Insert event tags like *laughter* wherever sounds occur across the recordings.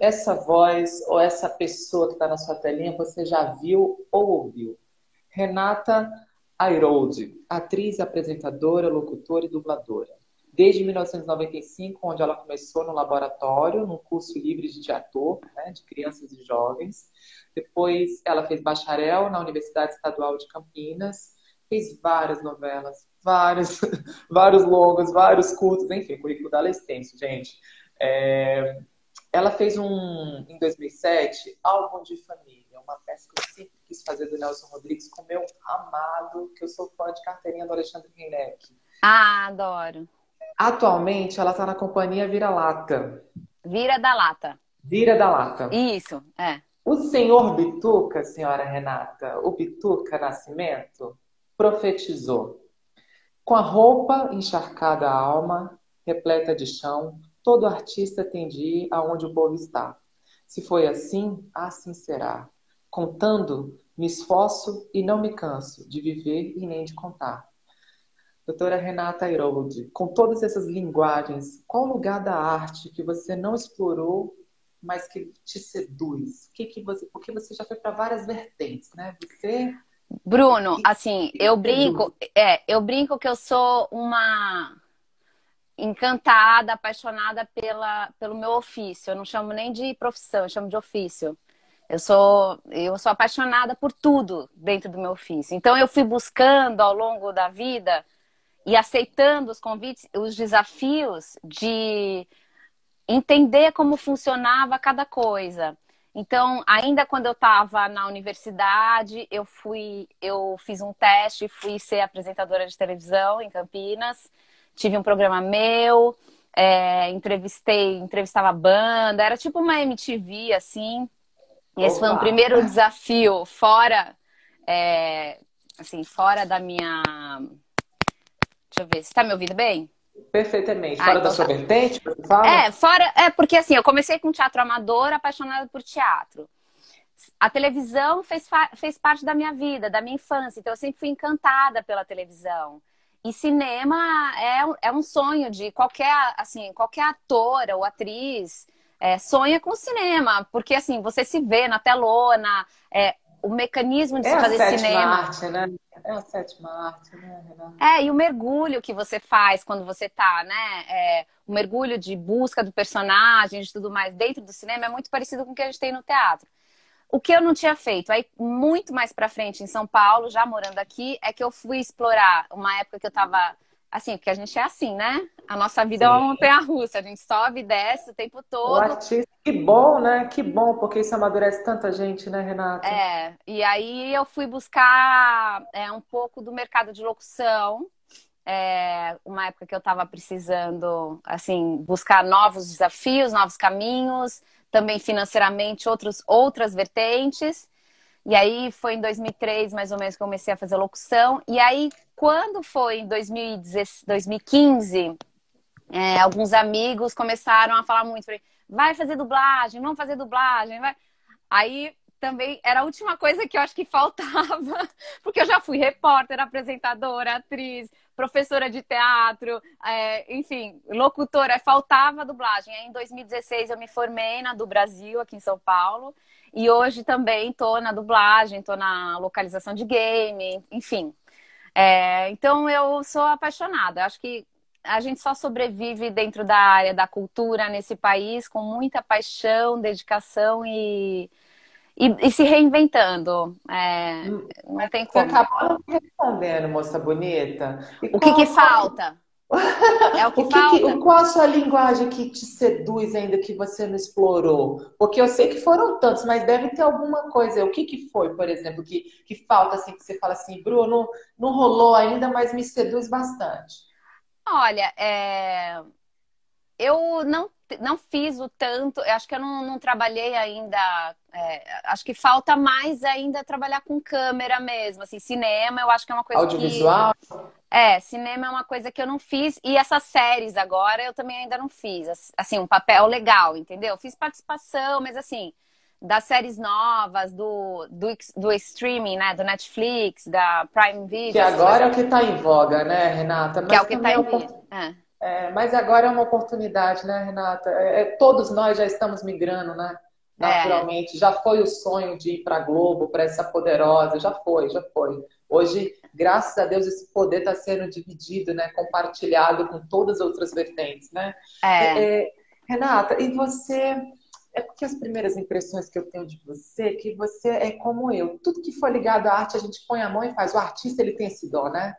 essa voz ou essa pessoa que está na sua telinha você já viu ou ouviu. Renata Airoldi, atriz, apresentadora, locutora e dubladora. Desde 1995, onde ela começou no laboratório, num curso livre de teatro, né, de crianças e jovens. Depois, ela fez bacharel na Universidade Estadual de Campinas, fez várias novelas, vários, *laughs* vários longos, vários curtos, enfim, currículo dela é extenso, gente. É... Ela fez um, em 2007, álbum de família, uma peça que eu sempre quis fazer do Nelson Rodrigues com meu amado, que eu sou fã de carteirinha do Alexandre Reineck. Ah, adoro. Atualmente, ela está na companhia Vira Lata. Vira da Lata. Vira da Lata. Isso, é. O senhor Bituca, senhora Renata, o Bituca Nascimento, profetizou. Com a roupa encharcada a alma, repleta de chão, todo artista tem de ir aonde o povo está. Se foi assim, assim será. Contando, me esforço e não me canso de viver e nem de contar. Doutora Renata Irold, com todas essas linguagens, qual lugar da arte que você não explorou, mas que te seduz? Que que você, porque você já foi para várias vertentes, né? Você Bruno, assim, eu brinco, é, eu brinco que eu sou uma encantada, apaixonada pela, pelo meu ofício. Eu não chamo nem de profissão, eu chamo de ofício. Eu sou, eu sou apaixonada por tudo dentro do meu ofício. Então eu fui buscando ao longo da vida e aceitando os convites, os desafios de entender como funcionava cada coisa. Então, ainda quando eu estava na universidade, eu fui, eu fiz um teste, fui ser apresentadora de televisão em Campinas. Tive um programa meu, é, entrevistei, entrevistava banda, era tipo uma MTV assim. E esse foi um primeiro desafio fora, é, assim, fora da minha. Deixa eu ver, você está me ouvindo bem? Perfeitamente. Ah, fora ah, então da sua tá. vertente, fala? É, fora. É, porque assim, eu comecei com teatro amador, apaixonada por teatro. A televisão fez, fez parte da minha vida, da minha infância, então eu sempre fui encantada pela televisão. E cinema é, é um sonho de qualquer, assim, qualquer ator ou atriz é, sonha com cinema, porque assim, você se vê na telona, é, o mecanismo de é se fazer cinema. Arte, né? É a sétima arte, né, Renata? É, e o mergulho que você faz quando você tá, né? É, o mergulho de busca do personagem, de tudo mais dentro do cinema é muito parecido com o que a gente tem no teatro. O que eu não tinha feito, aí muito mais para frente em São Paulo, já morando aqui, é que eu fui explorar uma época que eu tava Assim, porque a gente é assim, né? A nossa vida Sim. é uma montanha-russa, a gente sobe e desce o tempo todo. O artista, que bom, né? Que bom, porque isso amadurece tanta gente, né, Renata? É, e aí eu fui buscar é, um pouco do mercado de locução, é, uma época que eu estava precisando, assim, buscar novos desafios, novos caminhos, também financeiramente outros, outras vertentes. E aí foi em 2003, mais ou menos, que eu comecei a fazer locução. E aí, quando foi em 2015, é, alguns amigos começaram a falar muito, vai fazer dublagem, vamos fazer dublagem, vai. Aí também era a última coisa que eu acho que faltava, *laughs* porque eu já fui repórter, apresentadora, atriz, professora de teatro, é, enfim, locutora, faltava dublagem. Aí em 2016 eu me formei na do Brasil, aqui em São Paulo, e hoje também estou na dublagem, estou na localização de game, enfim. É, então eu sou apaixonada. Acho que a gente só sobrevive dentro da área da cultura nesse país com muita paixão, dedicação e, e, e se reinventando. É, não tem como. Você acabou respondendo, moça bonita. E o que, que falta? *laughs* É o que, o que falta. Que, qual a sua linguagem que te seduz ainda que você não explorou? Porque eu sei que foram tantos, mas deve ter alguma coisa. O que, que foi, por exemplo, que, que falta assim, que você fala assim, Bruno, não rolou ainda, mas me seduz bastante? Olha, é... eu não, não fiz o tanto, acho que eu não, não trabalhei ainda. É... acho que falta mais ainda trabalhar com câmera mesmo, assim, cinema, eu acho que é uma coisa Audiovisual? Que... É, cinema é uma coisa que eu não fiz. E essas séries agora eu também ainda não fiz. Assim, um papel legal, entendeu? Fiz participação, mas assim, das séries novas, do, do, do streaming, né? Do Netflix, da Prime Video. Que agora é o que está em voga, né, Renata? Mas que é o que está em voga. É. É, mas agora é uma oportunidade, né, Renata? É, é todos nós já estamos migrando, né? É. Naturalmente. Já foi o sonho de ir para a Globo, para essa poderosa, já foi, já foi. Hoje, graças a Deus, esse poder está sendo dividido, né? Compartilhado com todas as outras vertentes, né? É. Renata, e você é porque as primeiras impressões que eu tenho de você, é que você é como eu. Tudo que for ligado à arte, a gente põe a mão e faz. O artista, ele tem esse dó, né?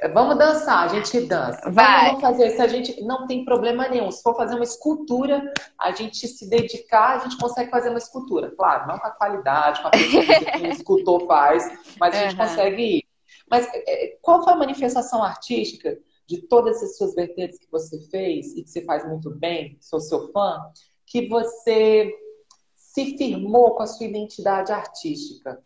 É, vamos dançar, a gente dança. Vai. Vamos fazer isso, a gente não tem problema nenhum. Se for fazer uma escultura, a gente se dedicar, a gente consegue fazer uma escultura. Claro, não com a qualidade, com a que o escultor faz, mas a gente uhum. consegue ir. Mas é, qual foi a manifestação artística de todas as suas vertentes que você fez e que você faz muito bem, sou seu fã, que você se firmou com a sua identidade artística?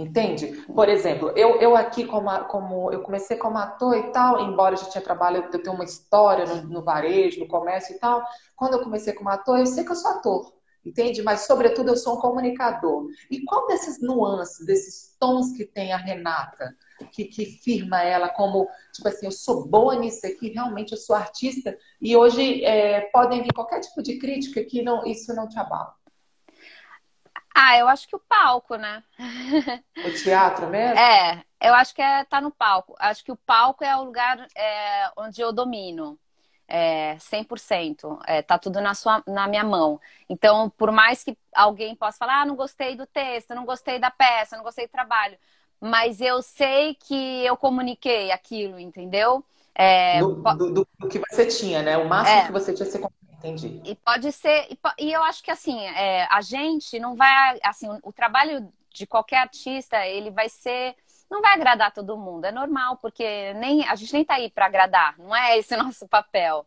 Entende? Por exemplo, eu, eu aqui, como, como eu comecei como ator e tal, embora eu já tinha trabalho, eu tenho uma história no, no varejo, no comércio e tal. Quando eu comecei como ator, eu sei que eu sou ator, entende? Mas, sobretudo, eu sou um comunicador. E qual desses nuances, desses tons que tem a Renata, que, que firma ela como, tipo assim, eu sou boa nisso aqui, realmente eu sou artista, e hoje é, podem vir qualquer tipo de crítica que não, isso não te abala. Ah, eu acho que o palco, né? O teatro mesmo? É, eu acho que é tá no palco. Acho que o palco é o lugar é, onde eu domino. É, 100%. É, tá tudo na, sua, na minha mão. Então, por mais que alguém possa falar, ah, não gostei do texto, não gostei da peça, não gostei do trabalho, mas eu sei que eu comuniquei aquilo, entendeu? É, do, do, do, que você tinha, né? O máximo é, que você tinha, você Entendi. E pode ser, e, eu acho que assim, é, a gente não vai, assim, o, trabalho de qualquer artista, ele vai ser não vai agradar todo mundo, é normal, porque nem a gente nem tá aí para agradar, não é esse o *laughs* nosso papel.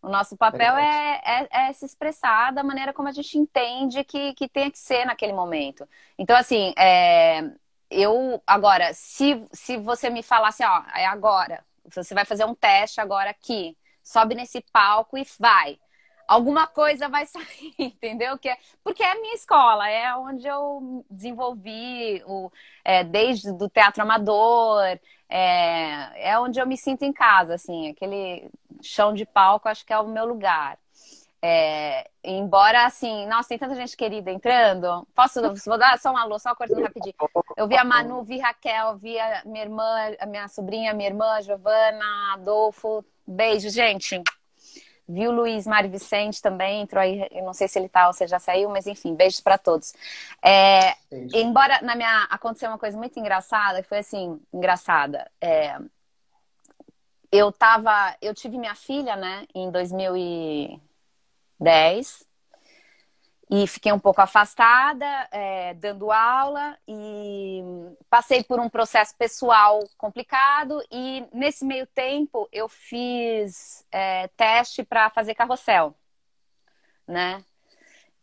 O nosso papel é, é, é, se expressar da maneira como a gente entende que, que tem que ser naquele momento. Então, assim, é, eu agora, se, se você me falasse, ó, é agora, você vai fazer um teste agora aqui, sobe nesse palco e vai alguma coisa vai *laughs* sair, entendeu? Que é, porque é a minha escola, é onde eu desenvolvi o, é, desde do teatro amador, é, é onde eu me sinto em casa, assim, aquele chão de palco, acho que é o meu lugar. É, embora, assim, nossa, tem tanta gente querida entrando. Posso, vou dar só uma alô, só cortando rapidinho. Eu vi a Manu, vi Raquel, vi a minha irmã, a minha sobrinha, minha irmã, Giovana, Adolfo. Beijo, gente. Viu Luiz Mário Vicente também, entrou aí, eu não sei se ele tá ou se já saiu, mas enfim, beijos para todos. É, embora na minha aconteceu uma coisa muito engraçada, que foi assim, engraçada. É, eu tava, eu tive minha filha, né, em 2010 e fiquei um pouco afastada, é, dando aula e passei por um processo pessoal complicado e nesse meio tempo eu fiz é, teste para fazer carrossel, né?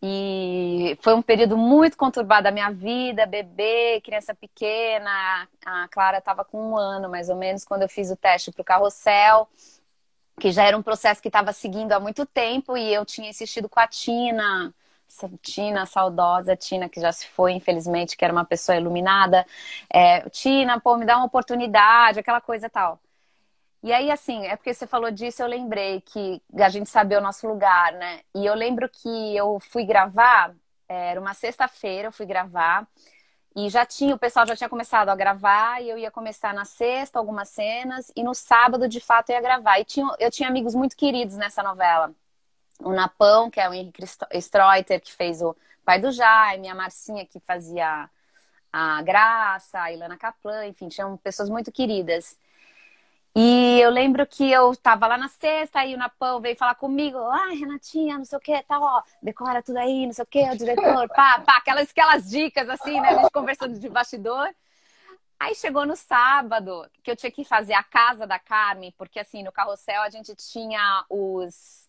E foi um período muito conturbado da minha vida, bebê, criança pequena. A Clara estava com um ano, mais ou menos, quando eu fiz o teste para o carrossel, que já era um processo que estava seguindo há muito tempo e eu tinha insistido com a Tina Tina, saudosa Tina, que já se foi, infelizmente, que era uma pessoa iluminada. É, Tina, pô, me dá uma oportunidade, aquela coisa tal. E aí, assim, é porque você falou disso, eu lembrei que a gente sabia o nosso lugar, né? E eu lembro que eu fui gravar, era uma sexta-feira, eu fui gravar, e já tinha, o pessoal já tinha começado a gravar, e eu ia começar na sexta algumas cenas, e no sábado, de fato, eu ia gravar. E tinha, eu tinha amigos muito queridos nessa novela o Napão, que é o Henrique Streuter, que fez o pai do Jaime, a Marcinha, que fazia a Graça, a Ilana Kaplan, enfim, tinham pessoas muito queridas. E eu lembro que eu tava lá na sexta, aí o Napão veio falar comigo, ah, Renatinha, não sei o que, tal, ó, decora tudo aí, não sei o que, o diretor, pá, pá, aquelas, aquelas dicas assim, né, a gente conversando de bastidor. Aí chegou no sábado, que eu tinha que fazer a casa da Carmen, porque assim, no carrossel a gente tinha os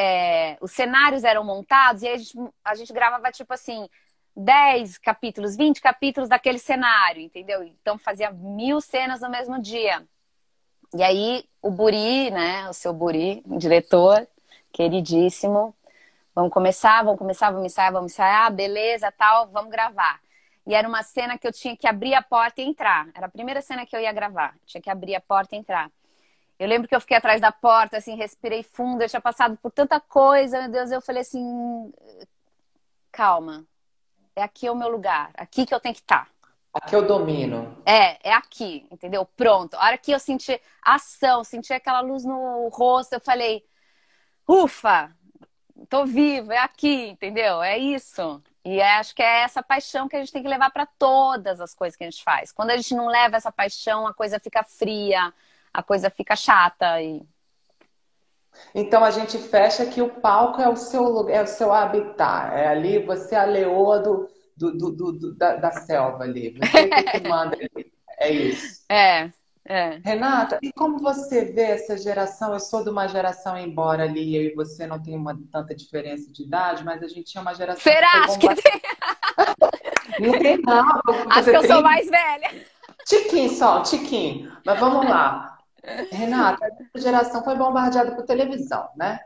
é, os cenários eram montados e a gente, a gente gravava tipo assim 10 capítulos, 20 capítulos daquele cenário, entendeu? Então fazia mil cenas no mesmo dia. E aí o Buri, né, o seu Buri, diretor, queridíssimo, vamos começar, vamos começar, vamos ensaiar, vamos ensaiar, ah, beleza, tal, vamos gravar. E era uma cena que eu tinha que abrir a porta e entrar. Era a primeira cena que eu ia gravar. Tinha que abrir a porta e entrar. Eu lembro que eu fiquei atrás da porta, assim, respirei fundo, eu tinha passado por tanta coisa, meu Deus, eu falei assim, calma, é aqui o meu lugar, aqui que eu tenho que estar. Tá. Aqui eu domino. É, é aqui, entendeu? Pronto. A hora que eu senti ação, senti aquela luz no rosto, eu falei, ufa, tô vivo, é aqui, entendeu? É isso. E é, acho que é essa paixão que a gente tem que levar para todas as coisas que a gente faz. Quando a gente não leva essa paixão, a coisa fica fria, a coisa fica chata e então a gente fecha que o palco é o seu lugar, é o seu habitat. É ali você é a leoa do, do, do, do da, da, selva ali. Você é que manda ali. É isso. *laughs* É, é. Renata, e como você vê essa geração? Eu sou de uma geração, embora ali eu e você não tenham uma, tanta diferença de idade, mas a gente tinha uma geração. Será? Que Acho que tem. não tem, não. Acho que eu sou mais velha. Tiquinho só, tiquinho. Mas vamos lá. Renata, a geração foi bombardeada por televisão, né?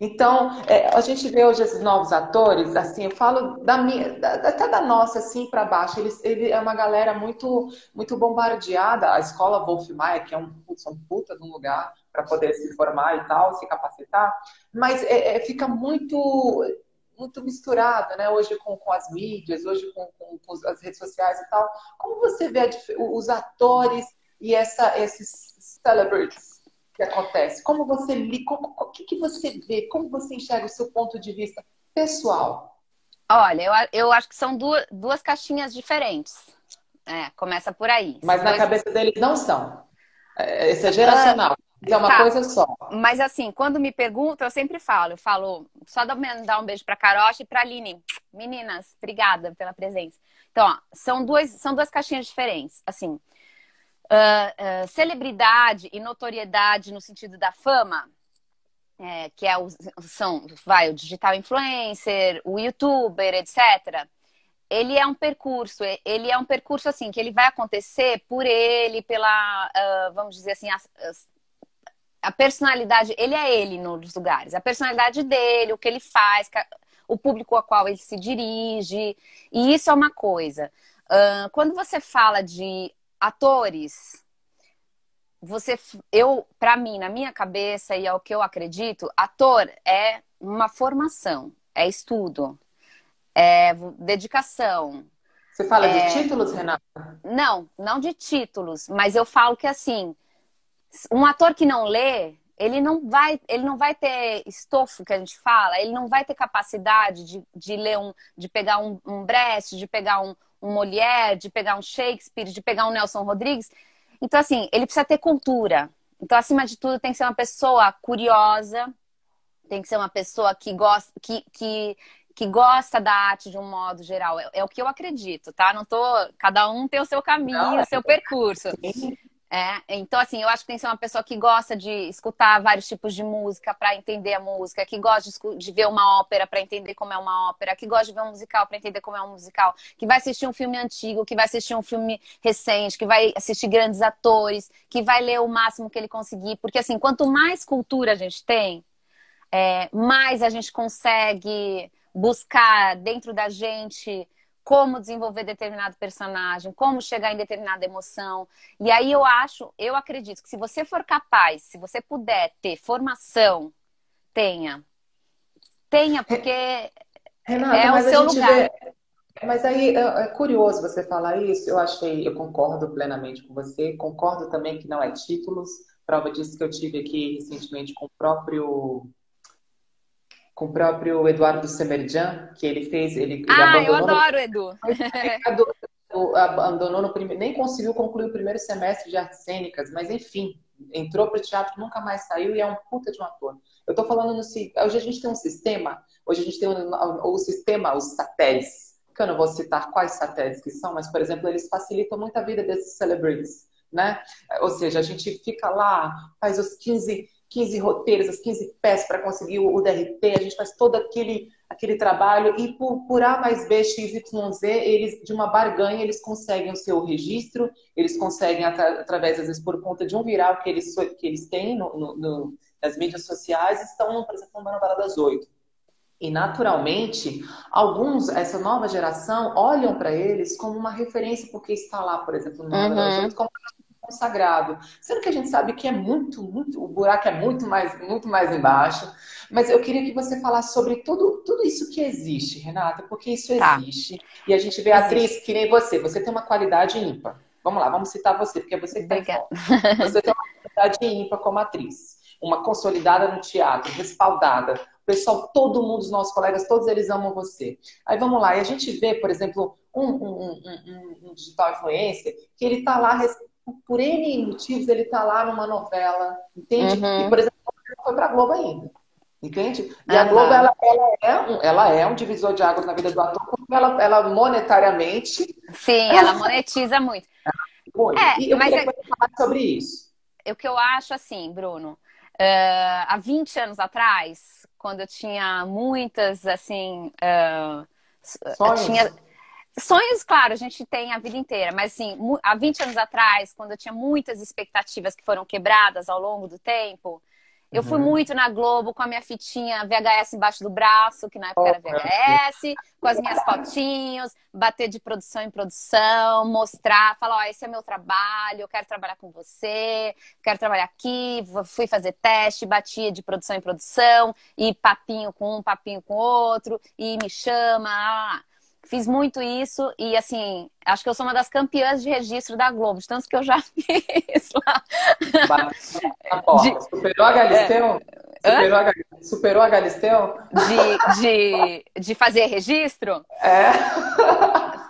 Então, é, a gente vê hoje esses novos atores, assim, eu falo da minha, da, até da nossa, assim, para baixo, eles, ele é uma galera muito, muito bombardeada. A escola Wolf Maia, que é um, um puta de um lugar para poder se formar e tal, se capacitar, mas é, é, fica muito muito misturada, né? Hoje com, com as mídias, hoje com, com, com, as redes sociais e tal. Como você vê a, os atores e essa, esses celebrities que acontece? Como você o que, que você vê? Como você enxerga o seu ponto de vista pessoal? Olha, eu, eu acho que são duas, duas caixinhas diferentes. É, começa por aí. Mas na cabeça deles não são. É, esse é geracional. é uma tá. coisa só. Mas assim, quando me perguntam, eu sempre falo. Eu falo, só dar um beijo pra Carocha e pra Aline. Meninas, obrigada pela presença. Então, ó, são, duas, são duas caixinhas diferentes. Assim, uh, celebridade e notoriedade no sentido da fama, é, que é o, são, vai, o digital influencer, o youtuber, etc. Ele é um percurso, ele é um percurso assim que ele vai acontecer por ele, pela, uh, vamos dizer assim, a, a personalidade, ele é ele nos lugares, a personalidade dele, o que ele faz, o público ao qual ele se dirige, e isso é uma coisa. Uh, quando você fala de atores, você, eu, para mim, na minha cabeça e é o que eu acredito, ator é uma formação, é estudo, é dedicação. Você fala é... de títulos, Renata? Não, não de títulos, mas eu falo que assim, um ator que não lê, ele não vai, ele não vai ter estofo que a gente fala, ele não vai ter capacidade de, de ler um, de pegar um, um Brecht, de pegar um, um Molière, de pegar um Shakespeare, de pegar um Nelson Rodrigues. Então, assim, ele precisa ter cultura. Então, acima de tudo, tem que ser uma pessoa curiosa, tem que ser uma pessoa que gosta, que, que, que gosta da arte de um modo geral. É, é, o que eu acredito, tá? Não tô. Cada um tem o seu caminho, o seu percurso. Sim. É, então, assim, eu acho que tem que ser uma pessoa que gosta de escutar vários tipos de música para entender a música, que gosta de, ver uma ópera para entender como é uma ópera, que gosta de ver um musical para entender como é um musical, que vai assistir um filme antigo, que vai assistir um filme recente, que vai assistir grandes atores, que vai ler o máximo que ele conseguir. Porque, assim, quanto mais cultura a gente tem, é, mais a gente consegue buscar dentro da gente como desenvolver determinado personagem, como chegar em determinada emoção. E aí eu acho, eu acredito que se você for capaz, se você puder ter formação, tenha. Tenha, porque Renata, é o seu lugar. Vê... Mas aí é, é curioso você falar isso. Eu achei, eu concordo plenamente com você. Concordo também que não é títulos. Prova disso que eu tive aqui recentemente com o próprio com o próprio Eduardo Semerjan, que ele fez, ele, ele ah, abandonou. eu adoro, Edu. abandonou no primeiro, nem conseguiu concluir o primeiro semestre de artes cênicas, mas enfim, entrou para o teatro, nunca mais saiu e é um puta de um ator. Eu estou falando no hoje a gente tem um sistema, hoje a gente tem um, o sistema, os satélites, que eu não vou citar quais satélites que são, mas por exemplo, eles facilitam muito a vida desses celebrities, né? Ou seja, a gente fica lá, faz os 15 15 roteiros, as 15 peças para conseguir o, DRT, a gente faz todo aquele, aquele trabalho e por, por A mais B, X, Y, Z, eles, de uma barganha, eles conseguem o seu registro, eles conseguem, através, às vezes, por conta de um viral que eles, que eles têm no, no, no, nas mídias sociais, estão, por exemplo, numa novela das oito. E, naturalmente, alguns, essa nova geração, olham para eles como uma referência, porque está lá, por exemplo, no uhum. como consagrado. Sendo que a gente sabe que é muito, muito, o buraco é muito mais, muito mais embaixo. Mas eu queria que você falasse sobre tudo, tudo isso que existe, Renata, porque isso tá. existe. E a gente vê a atriz que nem você, você tem uma qualidade ímpar. Vamos lá, vamos citar você, porque é você que está Você tem uma qualidade ímpar como atriz. Uma consolidada no teatro, respaldada. O pessoal, todo mundo, os nossos colegas, todos eles amam você. Aí vamos lá, e a gente vê, por exemplo, um, um, um, um digital influencer que ele está lá, por N motivos, ele está lá numa novela, entende? Uhum. E, por exemplo, não foi para a Globo ainda. Entende? E uhum. a Globo, ela, ela, é um, ela é um divisor de águas na vida do ator, porque ela, ela monetariamente. Sim, ela monetiza muito. muito. É, e eu mas queria é... falar sobre isso. O que eu acho assim, Bruno, uh, há 20 anos atrás, quando eu tinha muitas, assim. Uh, Sonhos? Tinha... Sonhos, claro, a gente tem a vida inteira, mas assim, há 20 anos atrás, quando eu tinha muitas expectativas que foram quebradas ao longo do tempo, eu fui uhum. muito na Globo com a minha fitinha VHS embaixo do braço, que na época era VHS, com as minhas fotinhos, bater de produção em produção, mostrar, falar, ó, oh, esse é meu trabalho, eu quero trabalhar com você, quero trabalhar aqui, fui fazer teste, batia de produção em produção, e papinho com um, papinho com outro, e me chama, ah, Fiz muito isso e, assim, acho que eu sou uma das campeãs de registro da Globo, de tantos que eu já *laughs* fiz lá. de... Superou a Galisteu? É. Superou a, Superou a Galisteu? De, de, de fazer registro? É.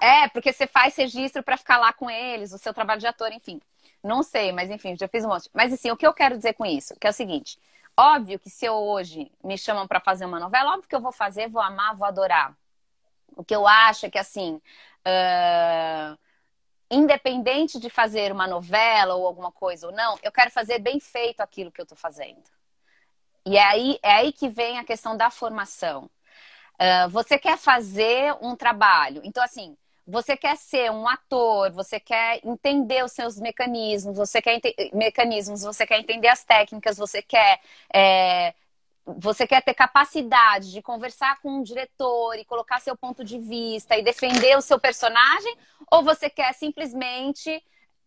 É, porque você faz registro para ficar lá com eles, o seu trabalho de ator, enfim. Não sei, mas enfim, já fiz um monte. Mas assim, o que eu quero dizer com isso? Que é o seguinte: óbvio que se eu hoje me chamam para fazer uma novela, óbvio que eu vou fazer, vou amar, vou adorar. O que eu acho é que, assim, uh, independente de fazer uma novela ou alguma coisa ou não, eu quero fazer bem feito aquilo que eu estou fazendo. E é aí, é aí que vem a questão da formação. Uh, você quer fazer um trabalho. Então, assim, você quer ser um ator, você quer entender os seus mecanismos, você quer mecanismos, você quer entender as técnicas, você quer é, você quer ter capacidade de conversar com um diretor e colocar seu ponto de vista e defender o seu personagem, ou você quer simplesmente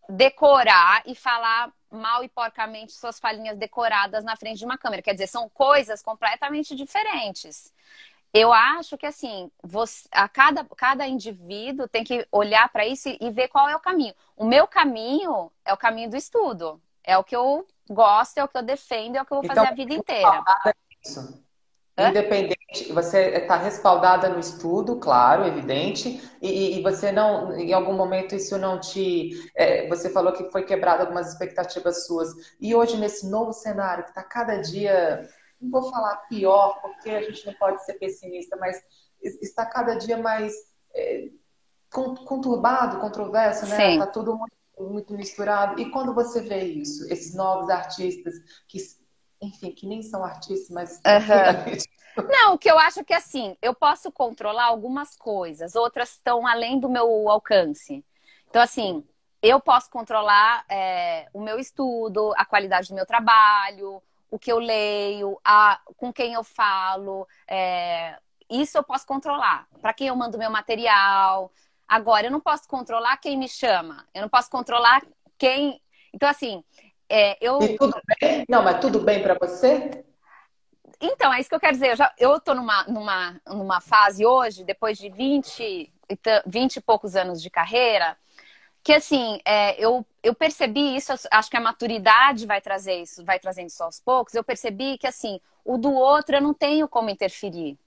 decorar e falar mal e porcamente suas falinhas decoradas na frente de uma câmera? Quer dizer, são coisas completamente diferentes. Eu acho que assim, você, a cada, cada indivíduo tem que olhar para isso e, e ver qual é o caminho. O meu caminho é o caminho do estudo. É o que eu gosto, é o que eu defendo, é o que eu vou fazer então, a vida inteira. Isso. Independente, você está respaldada no estudo, claro, evidente, e, e, você não, em algum momento isso não te. É, você falou que foi quebrado algumas expectativas suas. E hoje, nesse novo cenário, que está cada dia, não vou falar pior, porque a gente não pode ser pessimista, mas está cada dia mais é, conturbado, controverso, né? Está tudo muito, muito misturado. E quando você vê isso, esses novos artistas que enfim, que nem são artistas, mas. Uhum. *laughs* Não, o que eu acho é que assim, eu posso controlar algumas coisas, outras estão além do meu alcance. Então, assim, eu posso controlar é, o meu estudo, a qualidade do meu trabalho, o que eu leio, a, com quem eu falo. É, isso eu posso controlar. Para quem eu mando meu material. Agora, eu não posso controlar quem me chama. Eu não posso controlar quem. Então, assim, é, eu... E tudo bem? Não, mas tudo bem para você? Então, é isso que eu quero dizer. Eu, já, eu tô numa, numa, numa fase hoje, depois de 20, 20 e poucos anos de carreira, que assim, é, eu, eu percebi isso, acho que a maturidade vai trazer isso, vai trazendo isso aos poucos. Eu percebi que assim, o do outro eu não tenho como interferir.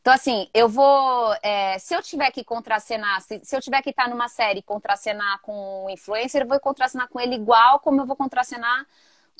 Então, assim, eu vou. É, se eu tiver que contracenar, se, se eu tiver que estar numa série e contracenar com um influencer, eu vou contracenar com ele igual como eu vou contracenar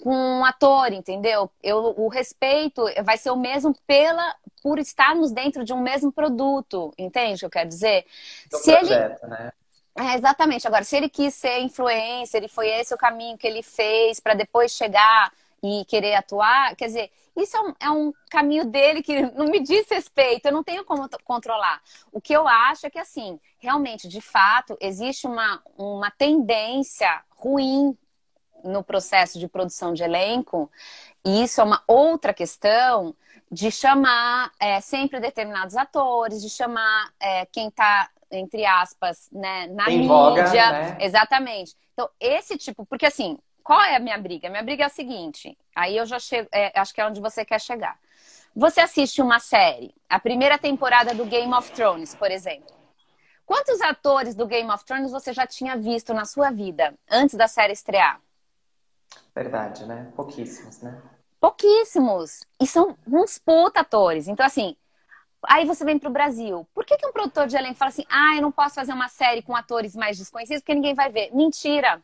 com um ator, entendeu? Eu, o respeito vai ser o mesmo pela por estarmos dentro de um mesmo produto, entende o que eu quero dizer? Do se projeto, ele... né? É, exatamente. Agora, se ele quis ser influencer e foi esse o caminho que ele fez para depois chegar e querer atuar, quer dizer, isso é um, é um, caminho dele que *laughs* não me diz respeito, eu não tenho como controlar. O que eu acho é que, assim, realmente, de fato, existe uma, uma tendência ruim no processo de produção de elenco, e isso é uma outra questão de chamar é, sempre determinados atores, de chamar é, quem está entre aspas, né, na Em mídia. voga, né? Exatamente. Então, esse tipo, porque assim, qual é a minha briga? Minha briga é a seguinte, aí eu já chego, é, acho que é onde você quer chegar. Você assiste uma série, a primeira temporada do Game of Thrones, por exemplo. Quantos atores do Game of Thrones você já tinha visto na sua vida antes da série estrear? Verdade, né? Pouquíssimos, né? Pouquíssimos. E são uns puta atores. Então, assim, aí você vem pro Brasil. Por que, que um produtor de elenco fala assim, ah, eu não posso fazer uma série com atores mais desconhecidos porque ninguém vai ver? Mentira.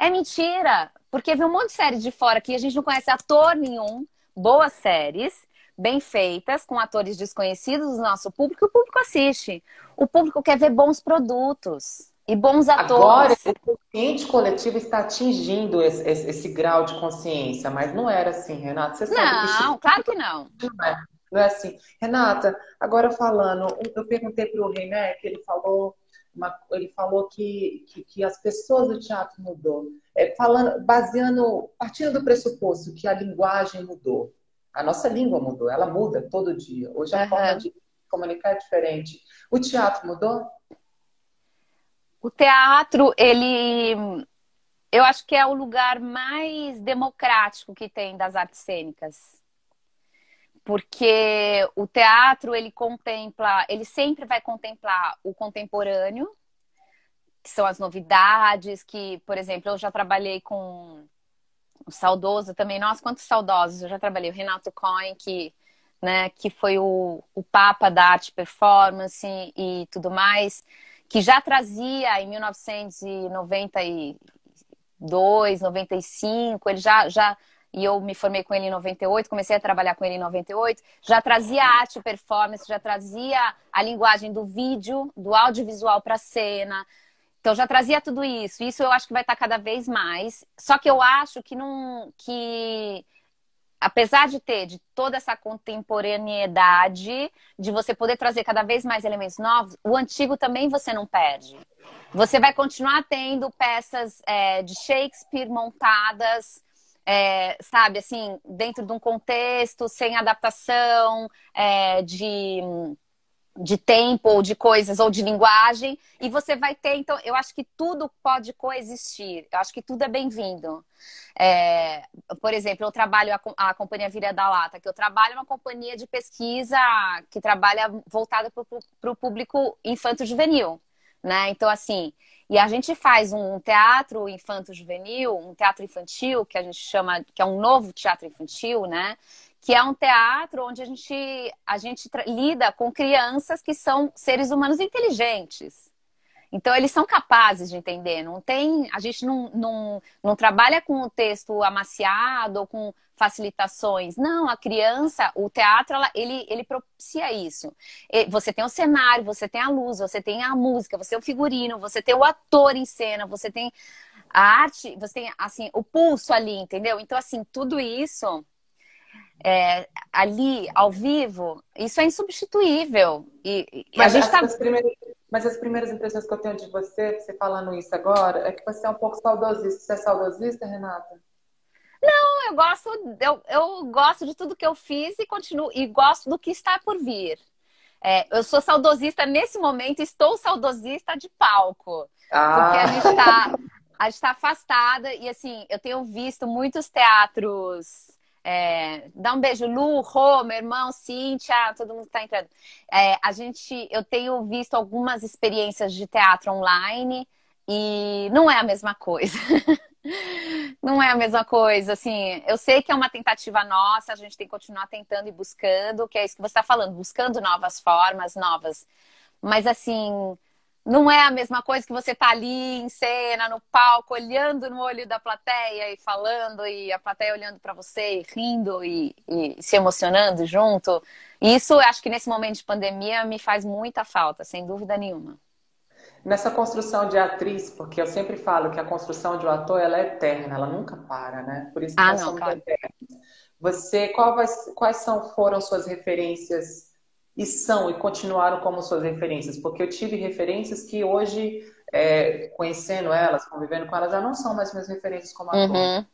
É mentira. Porque vem um monte de série de fora que a gente não conhece ator nenhum. Boas séries, bem feitas, com atores desconhecidos do nosso público. O público assiste. O público quer ver bons produtos. E bons Agora, atores. o consciente coletivo está atingindo esse, esse- esse grau de consciência, mas não era assim, Renata. Você sabe que Não, claro que não. Não é, não é assim. Renata, agora falando, eu perguntei para o René que ele falou, uma- ele falou que, que, que as pessoas do teatro mudou. É, falando, baseando, partindo do pressuposto que a linguagem mudou. A nossa língua mudou, ela muda todo dia. Hoje a Aham. forma de comunicar é diferente. O teatro mudou? O teatro, ele. Eu acho que é o lugar mais democrático que tem das artes cênicas. Porque o teatro, ele contempla, ele sempre vai contemplar o contemporâneo, que são as novidades, que, por exemplo, eu já trabalhei com o saudoso também, nossa, quantos saudosos, eu já trabalhei, o Renato Cohen, que, né, que foi o, o papa da arte performance e tudo mais, que já trazia em 1992, 95, ele já, já e eu me formei com ele em 98, comecei a trabalhar com ele em 98, já trazia arte performance, já trazia a linguagem do vídeo, do audiovisual para a cena. Então já trazia tudo isso. Isso eu acho que vai estar cada vez mais. Só que eu acho que não que apesar de ter de toda essa contemporaneidade, de você poder trazer cada vez mais elementos novos, o antigo também você não perde. Você vai continuar tendo peças é, de Shakespeare montadas, é, sabe, assim, dentro de um contexto, sem adaptação, é, de, de tempo, ou de coisas, ou de linguagem, e você vai ter, então, eu acho que tudo pode coexistir, eu acho que tudo é bem-vindo. É, por exemplo, eu trabalho a, a Companhia Vira da Lata, que eu trabalho uma companhia de pesquisa que trabalha voltada para o público infanto-juvenil, né? Então, assim, e a gente faz um teatro infanto-juvenil, um teatro infantil, que a gente chama, que é um novo teatro infantil, né? Que é um teatro onde a gente, a gente lida com crianças que são seres humanos inteligentes. Então, eles são capazes de entender. Não tem, a gente não, não, não trabalha com o texto amaciado ou com facilitações. Não, a criança, o teatro, ela, ele, ele propicia isso. Você tem o cenário, você tem a luz, você tem a música, você tem o figurino, você tem o ator em cena, você tem a arte, você tem, assim, o pulso ali, entendeu? Então, assim, tudo isso é, ali, ao vivo, isso é insubstituível. E, e mas, a gente tá... as primeiras, mas as primeiras impressões que eu tenho de você, você falando isso agora, é que você é um pouco saudosista. Você é saudosista, Renata? Não, eu gosto, eu, eu gosto de tudo que eu fiz e continuo e gosto do que está por vir. É, eu sou saudosista nesse momento, estou saudosista de palco. Ah. Porque a gente está a gente tá afastada e assim, eu tenho visto muitos teatros. É, dá um beijo, Lu, Rô, meu irmão, Cíntia, todo mundo que tá entrando. É, a gente, eu tenho visto algumas experiências de teatro online e não é a mesma coisa. *laughs* não é a mesma coisa, assim, eu sei que é uma tentativa nossa, a gente tem que continuar tentando e buscando, que é isso que você está falando, buscando novas formas, novas, mas assim, não é a mesma coisa que você tá ali em cena, no palco, olhando no olho da plateia e falando, e a plateia olhando para você, e rindo e, e, se emocionando junto. Isso, acho que nesse momento de pandemia me faz muita falta, sem dúvida nenhuma. Nessa construção de atriz, porque eu sempre falo que a construção de um ator ela é eterna, ela nunca para, né? Por isso que ah, nós não, somos claro. eternos. Você, vai, quais são, foram suas referências e são e continuaram como suas referências? Porque eu tive referências que hoje, é, conhecendo elas, convivendo com elas, já não são mais minhas referências como ator. Uhum.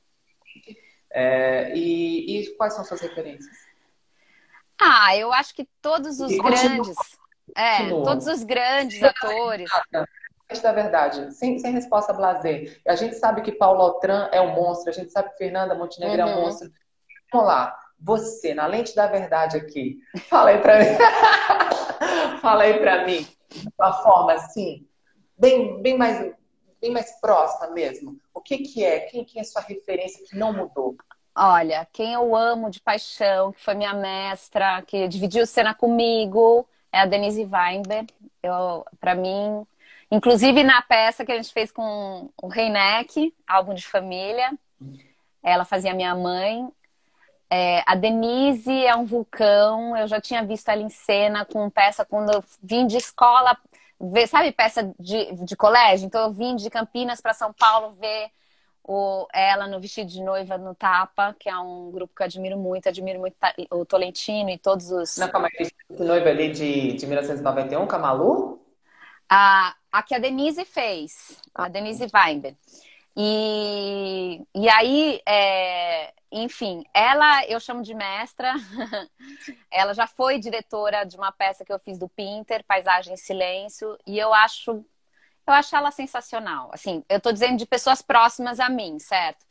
É, e, e, quais são suas referências? Ah, eu acho que todos os e grandes. Continua, É, todos os grandes atores. Da verdade, sem, sem resposta blazer. A gente sabe que Paulo Altran é um monstro, a gente sabe que Fernanda Montenegro uhum. é um uhum. monstro. Vamos lá, você, na lente da verdade aqui, fala aí pra mim. *laughs* fala aí pra mim, de uma forma assim, bem, bem, mais, bem mais próxima mesmo. O que que é? Quem, quem é sua referência que não mudou? Olha, quem eu amo de paixão, que foi minha mestra, que dividiu cena comigo, é a Denise Weinberg. Para mim, inclusive na peça que a gente fez com o Reineck, álbum de família, ela fazia minha mãe. É, a Denise é um vulcão, eu já tinha visto ela em cena com peça quando eu vim de escola, ver, sabe, peça de, de colégio? Então eu vim de Campinas para São Paulo ver o, ela no Vestido de Noiva no Tapa, que é um grupo que eu admiro muito, admiro muito o Tolentino e todos os. Não, como é Vestido de Noiva ali de, de 1991, Camalu? A, a que a Denise fez, a ah. Denise Weinberg. E, e aí, é, enfim, ela eu chamo de mestra. *laughs* ela já foi diretora de uma peça que eu fiz do Pinter, Paisagem em Silêncio, e eu acho eu acho ela sensacional. Assim, eu tô dizendo de pessoas próximas a mim, certo?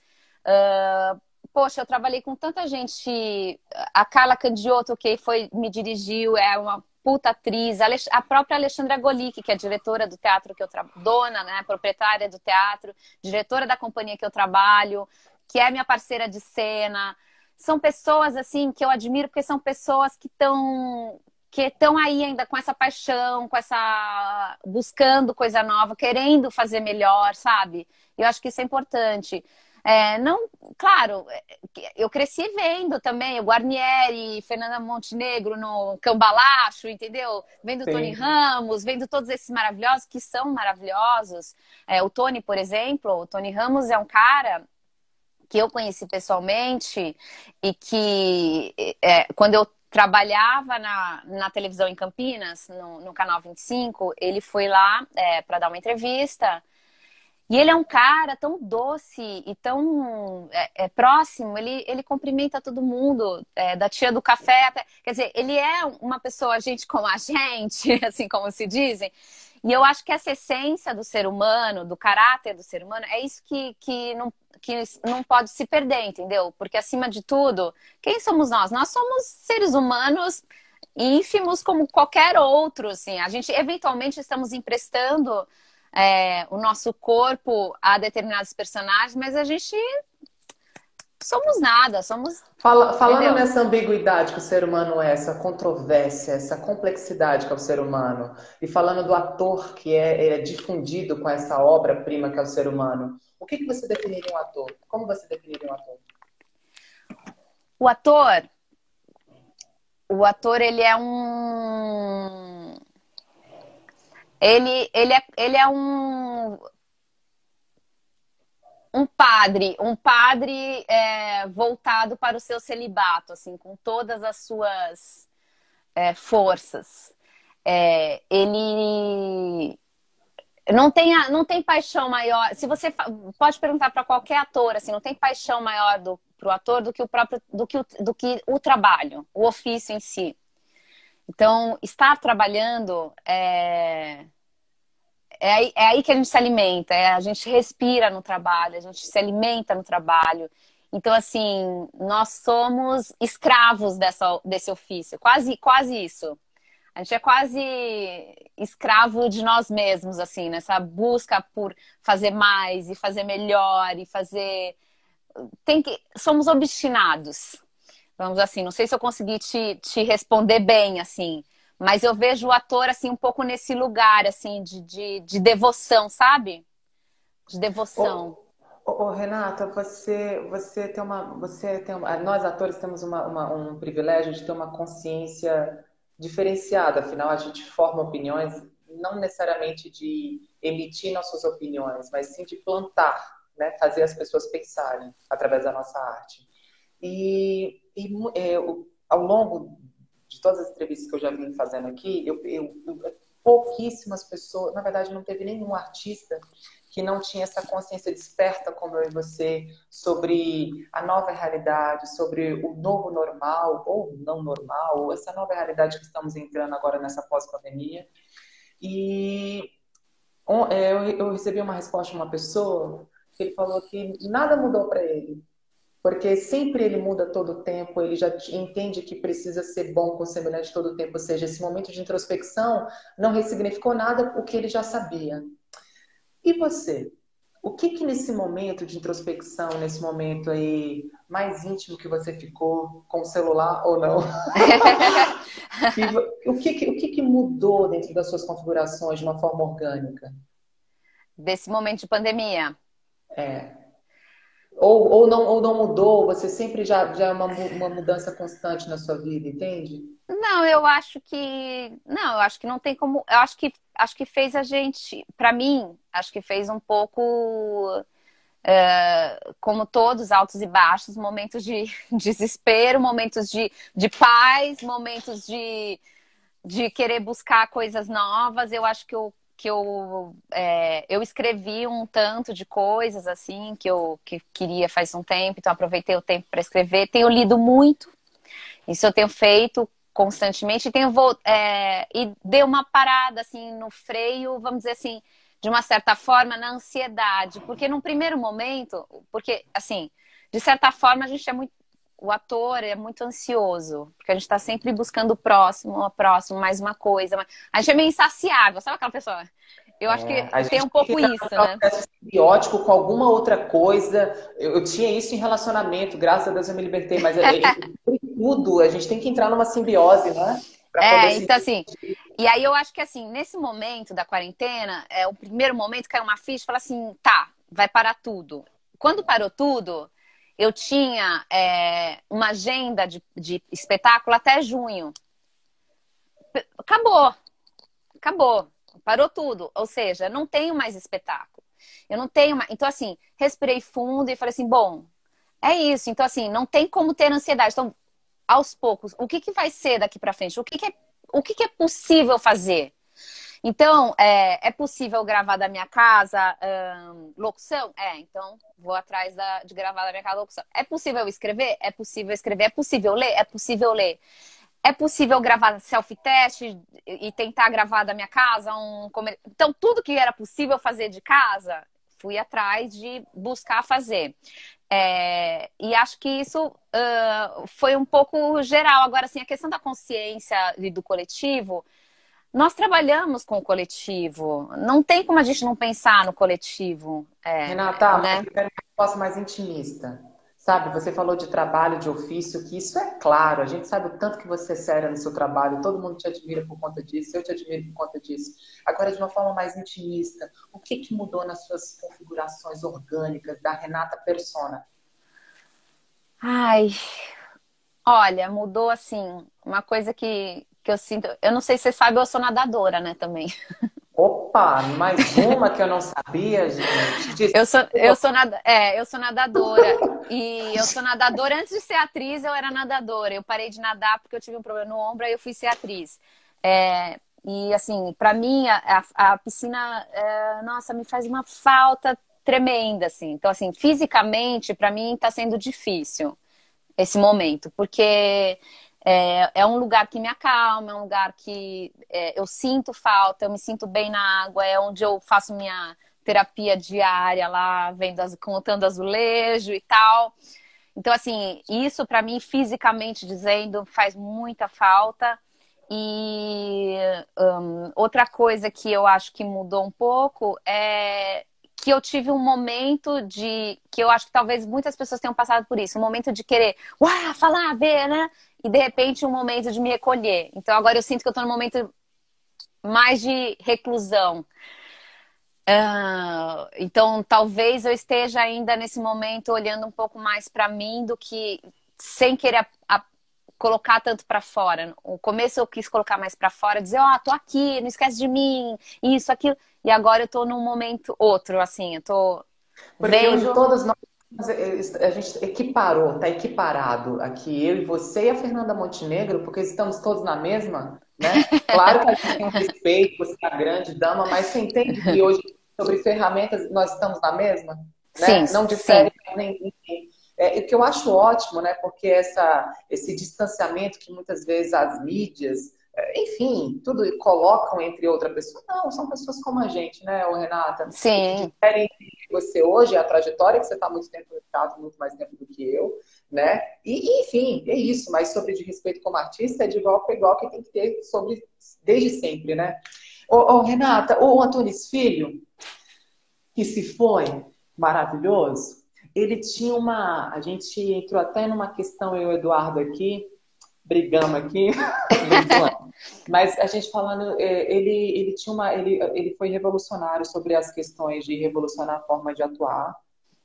Uh, poxa, eu trabalhei com tanta gente. A Carla Candioto, que foi, me dirigiu, é uma puta atriz. A própria Alexandra Golic, que é diretora do teatro que eu trabalho, dona, né, proprietária do teatro, diretora da companhia que eu trabalho, que é minha parceira de cena. São pessoas, assim, que eu admiro, porque são pessoas que estão que estão aí ainda com essa paixão, com essa buscando coisa nova, querendo fazer melhor, sabe? Eu acho que isso é importante. É, não, claro, é, eu cresci vendo também o Guarnieri, Fernanda Montenegro no Cambalacho, entendeu? Vendo Sim. Tony Ramos, vendo todos esses maravilhosos que são maravilhosos. É, o Tony, por exemplo, o Tony Ramos é um cara que eu conheci pessoalmente e que é, quando eu trabalhava na, na televisão em Campinas, no, no canal 25, ele foi lá é, para dar uma entrevista. E ele é um cara tão doce e tão é, é, próximo, ele, ele cumprimenta todo mundo, é, da tia do café até. Quer dizer, ele é uma pessoa, gente como a gente, *laughs* assim como se dizem. E eu acho que essa essência do ser humano, do caráter do ser humano, é isso que, que não, que não pode se perder, entendeu? Porque acima de tudo, quem somos nós? Nós somos seres humanos ínfimos como qualquer outro, assim. A gente eventualmente estamos emprestando é, o nosso corpo a determinados personagens, mas a gente somos nada, somos. Fala, falando entendeu? nessa ambiguidade que o ser humano é, essa controvérsia, essa complexidade que é o ser humano, e falando do ator que é, é difundido com essa obra-prima que é o ser humano, o que, que você definiria um ator? Como você definiria um ator? O ator, o ator ele é um, ele ele é, ele é um um padre, um padre é, voltado para o seu celibato, assim, com todas as suas é, forças. É, ele não tem, não tem paixão maior. Se você pode perguntar para qualquer ator, assim, não tem paixão maior do, pro ator do que o próprio do que o, do que o trabalho, o ofício em si. Então, estar trabalhando é, é aí, é aí que a gente se alimenta, é, a gente respira no trabalho, a gente se alimenta no trabalho. Então, assim, nós somos escravos dessa, desse ofício, quase, quase isso. A gente é quase escravo de nós mesmos, assim, nessa busca por fazer mais e fazer melhor e fazer. Tem que... Somos obstinados. Vamos assim, não sei se eu consegui te, te responder bem, assim, mas eu vejo o ator, assim, um pouco nesse lugar, assim, de, de, de devoção, sabe? De devoção. Ô, ô, Renata, você, você tem uma. Você tem uma, nós atores temos uma, uma, um privilégio de ter uma consciência diferenciada, afinal a gente forma opiniões não necessariamente de emitir nossas opiniões, mas sim de plantar, né? fazer as pessoas pensarem através da nossa arte. E, e é, ao longo de todas as entrevistas que eu já vim fazendo aqui, eu, eu, pouquíssimas pessoas, na verdade não teve nenhum artista que não tinha essa consciência desperta como eu e você sobre a nova realidade, sobre o novo normal ou não normal, essa nova realidade que estamos entrando agora nessa pós-pandemia. E é, eu recebi uma resposta de uma pessoa que ele falou que nada mudou para ele, porque sempre ele muda todo o tempo, ele já entende que precisa ser bom com o semelhante todo o tempo, ou seja, esse momento de introspecção não ressignificou nada o que ele já sabia. E você? O que que nesse momento de introspecção, nesse momento aí mais íntimo que você ficou com o celular ou não? *laughs* o que, o que que mudou dentro das suas configurações de uma forma orgânica? Desse momento de pandemia? É. Ou, ou, não, ou não mudou, você sempre já, já é uma, uma mudança constante na sua vida, entende? Não, eu acho que. Não, eu acho que não tem como. Eu acho que, acho que fez a gente. Para mim, acho que fez um pouco. Uh, como todos, altos e baixos, momentos de *laughs* desespero, momentos de, de paz, momentos de, de querer buscar coisas novas. Eu acho que eu que eu, é, eu escrevi um tanto de coisas assim que eu que queria faz um tempo, então aproveitei o tempo para escrever. Tenho lido muito, isso eu tenho feito constantemente e tenho é, e deu uma parada assim no freio, vamos dizer assim, de uma certa forma na ansiedade, porque num primeiro momento, porque assim, de certa forma a gente é muito o ator é muito ansioso, porque a gente está sempre buscando o próximo, o próximo, mais uma coisa. A gente é meio insaciável, sabe aquela pessoa? Eu acho é, que tem um pouco isso, né? Simbiótico com alguma outra coisa. Eu, eu, tinha isso em relacionamento, graças a Deus eu me libertei, mas é, tudo, a gente tem que entrar numa simbiose, né? é, então assim, e aí eu acho que assim, nesse momento da quarentena, é o primeiro momento que caiu uma ficha e fala assim, tá, vai parar tudo. Quando parou tudo, eu tinha é, uma agenda de, de espetáculo até junho. Acabou. Acabou. Parou tudo. Ou seja, não tenho mais espetáculo. Eu não tenho mais. Então, assim, respirei fundo e falei assim: bom, é isso. Então, assim, não tem como ter ansiedade. Então, aos poucos, o que, que vai ser daqui para frente? O que, que, é, o que, que é possível fazer? Então, é, é possível gravar da minha casa hum, locução? É, então vou atrás da, de gravar da minha casa locução. É possível escrever? É possível escrever. É possível ler? É possível ler. É possível gravar self-test e tentar gravar da minha casa um. Então, tudo que era possível fazer de casa, fui atrás de buscar fazer. É, e acho que isso uh, foi um pouco geral. Agora, assim, a questão da consciência e do coletivo nós trabalhamos com o coletivo. Não tem como a gente não pensar no coletivo. É, Renata, né? eu quero uma resposta mais intimista. Sabe, você falou de trabalho, de ofício, que isso é claro. A gente sabe o tanto que você é séria no seu trabalho, todo mundo te admira por conta disso, eu te admiro por conta disso. Agora, de uma forma mais intimista, o que, que mudou nas suas configurações orgânicas da Renata Persona? Ai, olha, mudou assim, uma coisa que, que eu sinto. Eu não sei se você sabe, eu sou nadadora, né, também. *laughs* Opa, mais uma que eu não sabia, gente. Eu sou, eu sou, nada, é, eu sou nadadora. E eu sou nadadora. Antes de ser atriz, eu era nadadora. Eu parei de nadar porque eu tive um problema no ombro, aí eu fui ser atriz. É, e assim, para mim, a, a piscina, é, nossa, me faz uma falta tremenda, assim. Então, assim, fisicamente, para mim, tá sendo difícil esse momento, porque é, é, um lugar que me acalma, é um lugar que é, eu sinto falta, eu me sinto bem na água, é onde eu faço minha terapia diária lá, vendo as, contando azulejo e tal. Então, assim, isso para mim, fisicamente dizendo, faz muita falta. E um, outra coisa que eu acho que mudou um pouco é que eu tive um momento de que eu acho que talvez muitas pessoas tenham passado por isso, um momento de querer, uau, falar, ver, né? E de repente um momento de me recolher. Então agora eu sinto que eu tô num momento mais de reclusão. Uh, então talvez eu esteja ainda nesse momento olhando um pouco mais para mim do que sem querer a, a, colocar tanto para fora. O começo eu quis colocar mais para fora, dizer, ó, oh, tô aqui, não esquece de mim, isso, aquilo. E agora eu tô num momento outro, assim, eu tô Porque vendo... todas nós a gente equiparou, está equiparado aqui, eu e você e a Fernanda Montenegro, porque estamos todos na mesma, né? *laughs* Claro que a gente tem um respeito, você é a grande dama, mas você entende que hoje, sobre ferramentas, nós estamos na mesma? Né? Sim, Não difere nem ninguém. É, o que eu acho ótimo, né? Porque essa, esse distanciamento que muitas vezes as mídias, é, enfim, tudo colocam entre outra pessoa. Não, são pessoas como a gente, né, Renata? Sim. Querem você hoje, a trajetória que você está muito tempo no mercado, muito mais tempo do que eu, né? E, enfim, é isso. Mas sobre de respeito como artista, é de igual para igual que tem que ter sobre desde sempre, né? Ô, ô Renata, o Antunes Filho, que se foi, maravilhoso, ele tinha uma. A gente entrou até numa questão, eu e o Eduardo aqui, brigamos aqui, *laughs* mas a gente falando, é, ele, ele tinha uma. Ele, ele foi revolucionário sobre as questões de revolucionar a forma de atuar,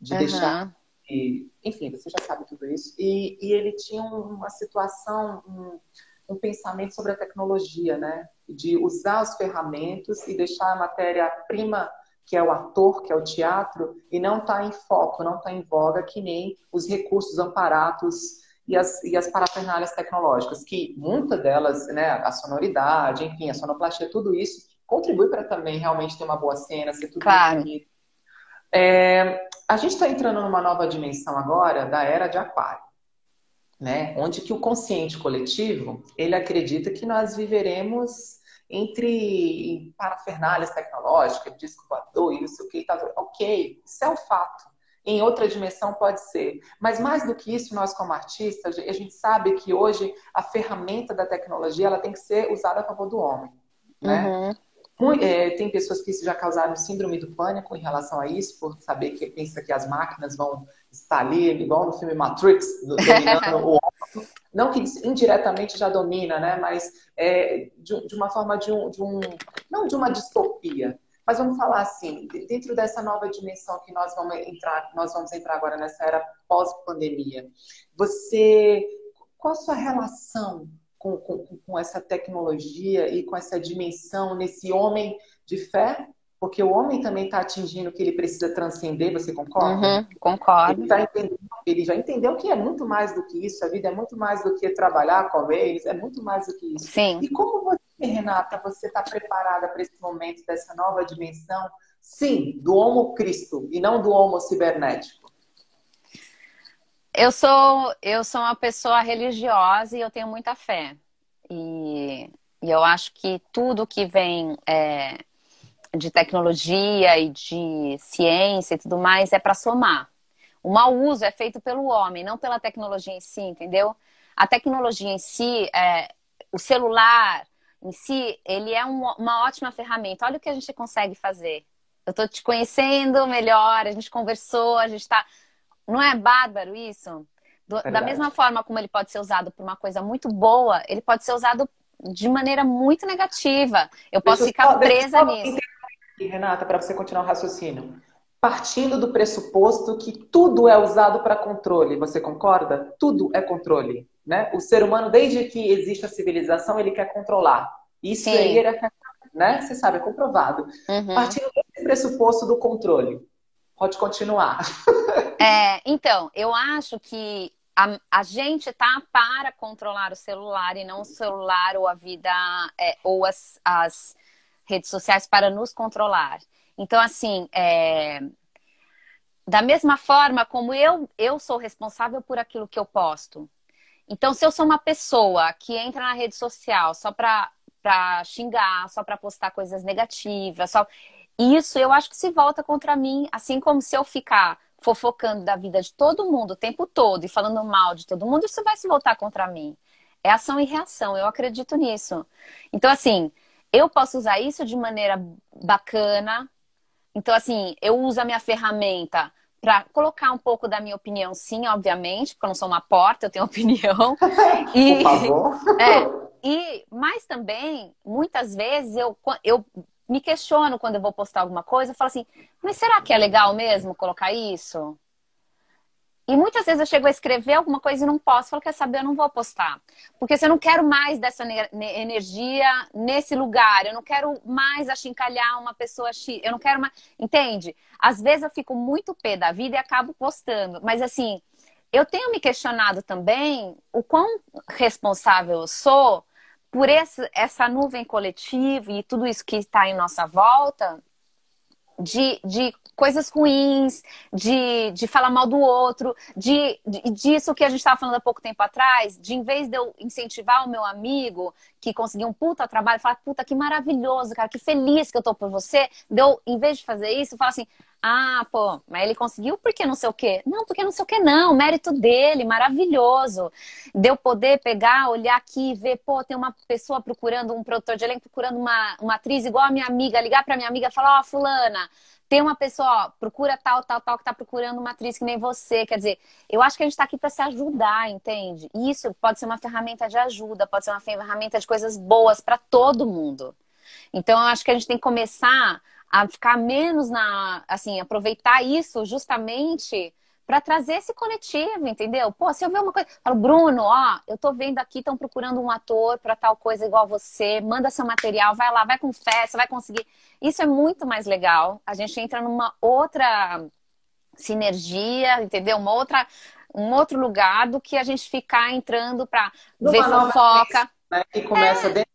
de uhum. deixar. E, enfim, você já sabe tudo isso. E, e ele tinha uma situação, um, um pensamento sobre a tecnologia, né? De usar as ferramentas e deixar a matéria-prima que é o ator, que é o teatro, e não está em foco, não está em voga, que nem os recursos amparatos e as, e as parafernálias tecnológicas, que muitas delas, né, a sonoridade, enfim, a sonoplastia, tudo isso contribui para também realmente ter uma boa cena, ser tudo claro. bonito. É, a gente está entrando numa nova dimensão agora da era de aquário, né? Onde que o consciente coletivo, ele acredita que nós viveremos entre parafernálias tecnológicas, disco voador e não sei o que, tá, ok, isso é um fato. Em outra dimensão pode ser. Mas mais do que isso, nós como artistas, a gente sabe que hoje a ferramenta da tecnologia ela tem que ser usada a favor do homem. Né? Uhum. É, tem pessoas que já causaram síndrome do pânico em relação a isso, por saber que pensa que as máquinas vão estar ali, igual no filme Matrix, dominando o homem não que indiretamente já domina, né? Mas é, de, de, uma forma de um, de um, não de uma distopia, mas vamos falar assim, dentro dessa nova dimensão que nós vamos entrar, nós vamos entrar agora nessa era pós-pandemia, você, qual a sua relação com, com, com essa tecnologia e com essa dimensão nesse homem de fé porque o homem também está atingindo que ele precisa transcender, você concorda? Uhum, concordo. Ele, tá ele, já entendeu que é muito mais do que isso, a vida é muito mais do que trabalhar, comer, é muito mais do que isso. Sim. E como você, Renata, você está preparada para esse momento dessa nova dimensão, sim, do homo Cristo e não do homo cibernético? Eu sou, eu sou uma pessoa religiosa e eu tenho muita fé. E, e eu acho que tudo que vem é, de tecnologia e de ciência e tudo mais é para somar. O mau uso é feito pelo homem, não pela tecnologia em si, entendeu? A tecnologia em si, é, o celular em si, ele é um, uma ótima ferramenta. Olha o que a gente consegue fazer. Eu estou te conhecendo melhor, a gente conversou, a gente está. Não é bárbaro isso? Do, da mesma forma como ele pode ser usado por uma coisa muito boa, ele pode ser usado de maneira muito negativa. Eu posso ficar só, presa nisso. Renata, para você continuar o raciocínio. Partindo do pressuposto que tudo é usado para controle, você concorda? Tudo é controle, né? O ser humano, desde que existe a civilização, ele quer controlar. Isso Sim. é, né? Você sabe, é comprovado. Uhum. Partindo desse pressuposto do controle, pode continuar. *laughs* É, então, eu acho que a, a, gente tá para controlar o celular e não o celular ou a vida é, ou as, as redes sociais para nos controlar. Então, assim, é... da mesma forma como eu, eu sou responsável por aquilo que eu posto. Então, se eu sou uma pessoa que entra na rede social só para para xingar, só para postar coisas negativas, só isso eu acho que se volta contra mim, assim como se eu ficar fofocando da vida de todo mundo o tempo todo e falando mal de todo mundo, isso vai se voltar contra mim. É ação e reação, eu acredito nisso. Então, assim, eu posso usar isso de maneira bacana. Então, assim, eu uso a minha ferramenta para colocar um pouco da minha opinião, sim, obviamente, porque eu não sou uma porta, eu tenho *laughs* opinião. e, Por favor. *laughs* É, e, mas também, muitas vezes, eu, eu me questiono quando eu vou postar alguma coisa, eu falo assim, mas será que é legal mesmo colocar isso? E muitas vezes eu chego a escrever alguma coisa e não posso. Falo, quer saber, eu não vou postar. Porque se eu não quero mais dessa energia nesse lugar, eu não quero mais achincalhar uma pessoa X, eu não quero mais. Entende? Às vezes eu fico muito pé da vida e acabo postando. Mas assim, eu tenho me questionado também o quão responsável eu sou por esse, essa nuvem coletiva e tudo isso que está em nossa volta de, de coisas ruins, de, de falar mal do outro, de, de disso que a gente estava falando há pouco tempo atrás, de em vez de eu incentivar o meu amigo que conseguiu um puta trabalho, falar, puta, que maravilhoso, cara, que feliz que eu tô por você, deu, em vez de fazer isso, falar assim, ah, pô, mas ele conseguiu porque não sei o quê. Não, porque não sei o quê, não. Mérito dele, maravilhoso. Deu poder pegar, olhar aqui e ver, pô, tem uma pessoa procurando, um produtor de elenco procurando uma, uma atriz igual a minha amiga, ligar pra minha amiga e falar, ó, oh, fulana, tem uma pessoa, ó, procura tal, tal, tal, que tá procurando uma atriz que nem você. Quer dizer, eu acho que a gente tá aqui para se ajudar, entende? Isso pode ser uma ferramenta de ajuda, pode ser uma ferramenta de coisas boas para todo mundo. Então, eu acho que a gente tem que começar a ficar menos na, assim, aproveitar isso justamente para trazer esse coletivo, entendeu? Pô, se eu ver uma coisa, falo, Bruno, ó, eu tô vendo aqui, estão procurando um ator para tal coisa igual você, manda seu material, vai lá, vai com fé, você vai conseguir. Isso é muito mais legal. A gente entra numa outra sinergia, entendeu? Uma outra, um outro lugar do que a gente ficar entrando para ver fofoca. Né, que começa é. dentro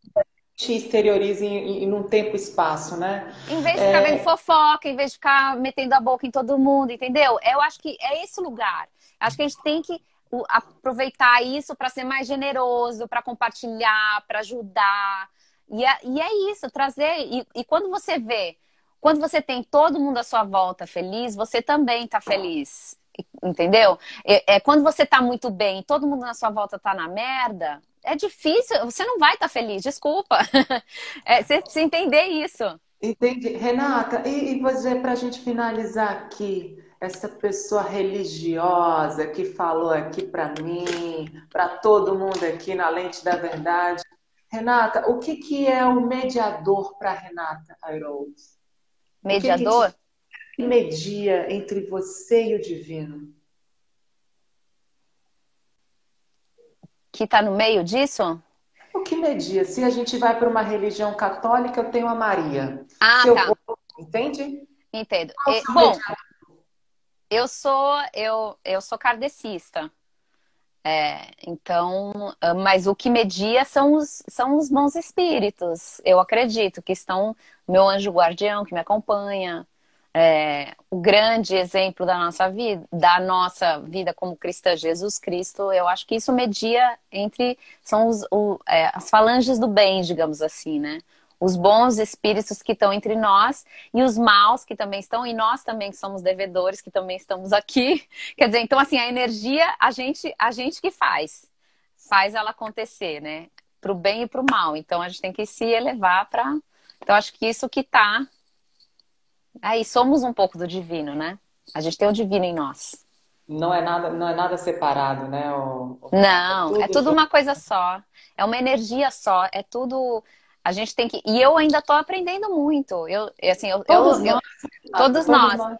te exterioriza em, em, um tempo e espaço, né? Em vez de ficar é... vendo fofoca, em vez de ficar metendo a boca em todo mundo, entendeu? Eu acho que é esse lugar. Acho que a gente tem que aproveitar isso para ser mais generoso, para compartilhar, para ajudar. E é, e é, isso, trazer. E, e quando você vê, quando você tem todo mundo à sua volta feliz, você também está feliz. Entendeu? É, é, quando você está muito bem, todo mundo na sua volta está na merda, é difícil, você não vai estar tá feliz, desculpa. *laughs* É, você, você entender isso. Entendi. Renata, e, e você, para a gente finalizar aqui, essa pessoa religiosa que falou aqui para mim, para todo mundo aqui na Lente da Verdade. Renata, o que, que é o mediador para Renata Airols? Mediador? O que, que media entre você e o divino? que está no meio disso? O que media? Se a gente vai para uma religião católica, eu tenho a Maria. Ah, Se tá. Vou... Entende? Entendo. E, bom, eu sou eu, eu sou kardecista. É, então, ah, mas o que media são os, são os bons espíritos. Eu acredito que estão meu anjo guardião que me acompanha, é, o grande exemplo da nossa vida, da nossa vida como cristã, Jesus Cristo, eu acho que isso media entre são os, o, é, as falanges do bem, digamos assim, né? Os bons espíritos que estão entre nós e os maus que também estão, e nós também somos devedores que também estamos aqui. *laughs* Quer dizer, então assim, a energia a gente, a gente que faz, faz ela acontecer, né? Para o bem e para o mal. Então a gente tem que se elevar para. Então acho que isso que está Aí somos um pouco do divino, né? A gente tem o divino em nós. Não é nada, não é nada separado, né? O, o... Não, é tudo, é tudo uma coisa só. É uma energia só. É tudo. A gente tem que. E eu ainda estou aprendendo muito. Eu, assim, eu, todos, eu, nós. Eu, todos, nós. nós.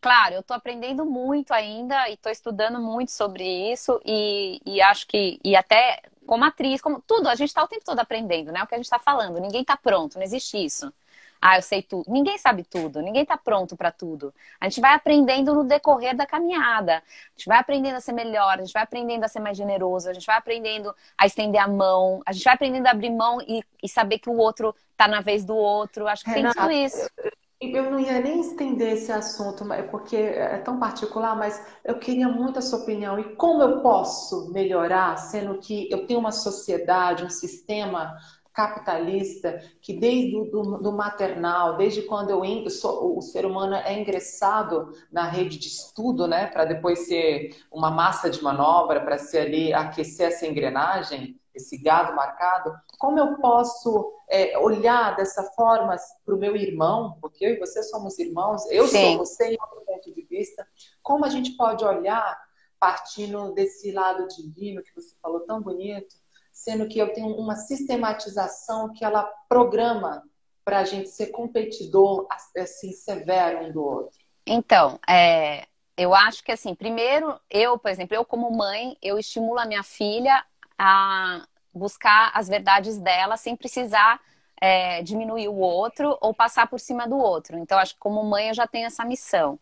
Claro, eu estou aprendendo muito ainda e estou estudando muito sobre isso e, e acho que e até como atriz, como tudo, a gente está o tempo todo aprendendo, né? O que a gente está falando. Ninguém está pronto, não existe isso. Ah, eu sei tudo. Ninguém sabe tudo, ninguém está pronto para tudo. A gente vai aprendendo no decorrer da caminhada. A gente vai aprendendo a ser melhor, a gente vai aprendendo a ser mais generoso, a gente vai aprendendo a estender a mão, a gente vai aprendendo a abrir mão e, e saber que o outro está na vez do outro. Acho que Renata, tem tudo isso. Eu não ia nem estender esse assunto, porque é tão particular, mas eu queria muito a sua opinião. E como eu posso melhorar, sendo que eu tenho uma sociedade, um sistema capitalista que desde do maternal, desde quando eu sou, o ser humano é ingressado na rede de estudo, né, para depois ser uma massa de manobra, para ser ali aquecer essa engrenagem, esse gado marcado, como eu posso é, olhar dessa forma para o meu irmão, porque eu e você somos irmãos, eu Sim. sou você em outro ponto de vista, como a gente pode olhar partindo desse lado divino que você falou tão bonito, sendo que eu tenho uma sistematização que ela programa para a gente ser competidor assim severo um do outro. Então, é, eu acho que assim, primeiro, eu, por exemplo, eu como mãe, eu estimulo a minha filha a buscar as verdades dela sem precisar é, diminuir o outro ou passar por cima do outro. Então, acho que como mãe eu já tenho essa missão.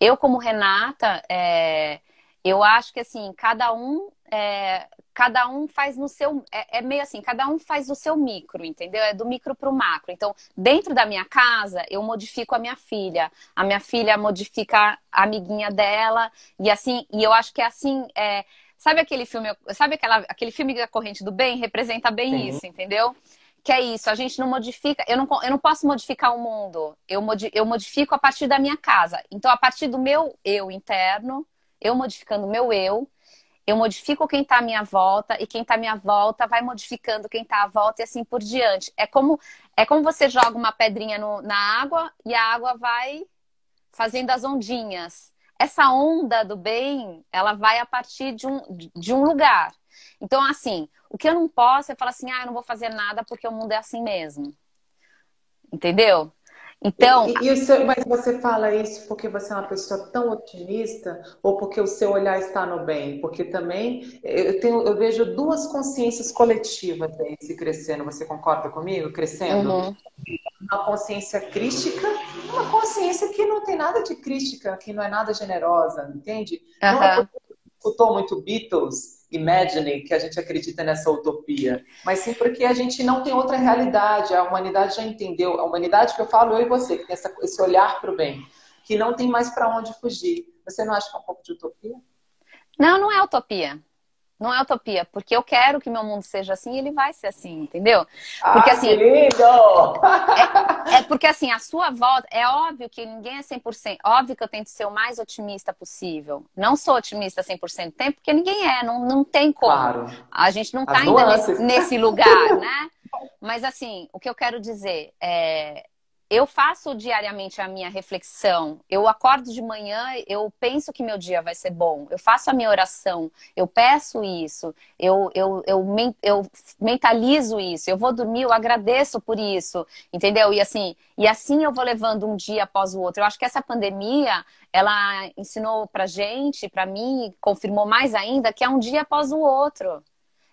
Eu, como Renata, é, eu acho que assim, cada um é, cada um faz no seu. É, é, meio assim, cada um faz o seu micro, entendeu? É do micro para o macro. Então, dentro da minha casa, eu modifico a minha filha. A minha filha modifica a amiguinha dela. E assim, e eu acho que é assim. É, sabe aquele filme, sabe aquela, aquele filme da corrente do bem? Representa bem Sim. isso, entendeu? Que é isso, a gente não modifica, eu não, eu não posso modificar o mundo, eu, modi, eu modifico a partir da minha casa. Então, a partir do meu eu interno, eu modificando o meu eu, eu modifico quem está à minha volta e quem está à minha volta vai modificando quem está à volta e assim por diante. É como é como você joga uma pedrinha no, na água e a água vai fazendo as ondinhas. Essa onda do bem, ela vai a partir de um, de um lugar. Então, assim, o que eu não posso é falar assim, ah, eu não vou fazer nada porque o mundo é assim mesmo. Entendeu? Então. E, e seu, mas você fala isso porque você é uma pessoa tão otimista ou porque o seu olhar está no bem? Porque também eu, tenho, eu vejo duas consciências coletivas aí se crescendo. Você concorda comigo? Crescendo? Uhum. Uma consciência crítica, uma consciência que não tem nada de crítica, que não é nada generosa, entende? Uhum. Não é escutou muito Beatles imagine que a gente acredita nessa utopia, mas sim porque a gente não tem outra realidade. A humanidade já entendeu, a humanidade que eu falo, eu e você, que tem essa, esse olhar para o bem, que não tem mais para onde fugir. Você não acha que é um pouco de utopia? Não, não é utopia. Não é utopia, porque eu quero que meu mundo seja assim e ele vai ser assim, entendeu? Porque ah, assim. Lindo! É, é, *laughs* porque assim, a sua volta. É óbvio que ninguém é 100%. Óbvio que eu tento ser o mais otimista possível. Não sou otimista 100% do tempo, porque ninguém é, não, não tem como. Claro. A gente não está ainda nesse, nesse lugar, *laughs* né? Mas assim, o que eu quero dizer é eu faço diariamente a minha reflexão. Eu acordo de manhã, eu penso que meu dia vai ser bom. Eu faço a minha oração, eu peço isso, eu, eu, eu, eu mentalizo isso. Eu vou dormir, eu agradeço por isso, entendeu? E assim, e assim eu vou levando um dia após o outro. Eu acho que essa pandemia, ela ensinou pra gente, pra mim, confirmou mais ainda, que é um dia após o outro.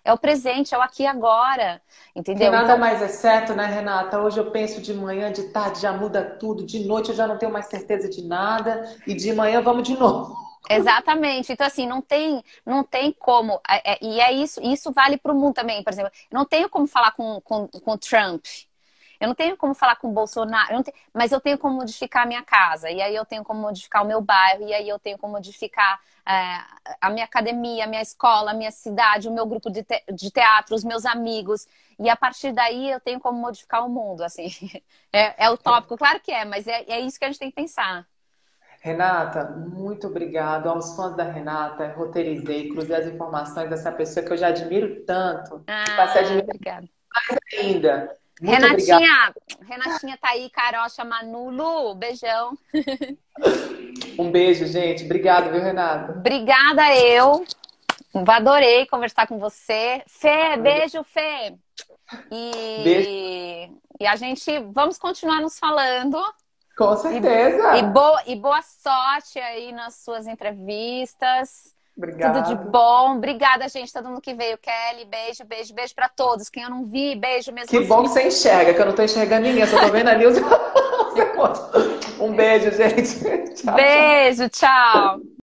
É o presente, é o aqui e agora. Entendeu? nada então... mais é certo, né, Renata? Hoje eu penso de manhã, de tarde já muda tudo, de noite eu já não tenho mais certeza de nada, e de manhã vamos de novo. Exatamente. Então, assim, não tem, não tem como. É, é, e é isso, isso vale para o mundo também. Por exemplo, não tenho como falar com, com, com Trump. Eu não tenho como falar com o Bolsonaro, eu tenho, mas eu tenho como modificar a minha casa, e aí eu tenho como modificar o meu bairro, e aí eu tenho como modificar é, a minha academia, a minha escola, a minha cidade, o meu grupo de, te, de teatro, os meus amigos. E a partir daí eu tenho como modificar o mundo, assim. *laughs* É, é utópico, claro que é, mas é, é isso que a gente tem que pensar. Renata, muito obrigado. Aos fãs da Renata, roteirizei, cruzei as informações dessa pessoa que eu já admiro tanto. Ah, passei a admirar mais ainda. Muito Renatinha, obrigada. Renatinha tá aí, Carocha, Manulu, beijão. Um beijo, gente. Obrigado, viu, Renata? Obrigada eu. Adorei conversar com você. Fê, beijo, Fê. E, beijo. e a gente vamos continuar nos falando. Com certeza. E, e, boa, e boa sorte aí nas suas entrevistas. Obrigada. Tudo de bom. Obrigada, gente, todo mundo que veio. Kelly, beijo, beijo, beijo para todos. Quem eu não vi, beijo mesmo. Que assim. bom que você enxerga, que eu não tô enxergando ninguém, só tô vendo ali os. *laughs* um beijo, gente. *laughs* Tchau, beijo, tchau. tchau.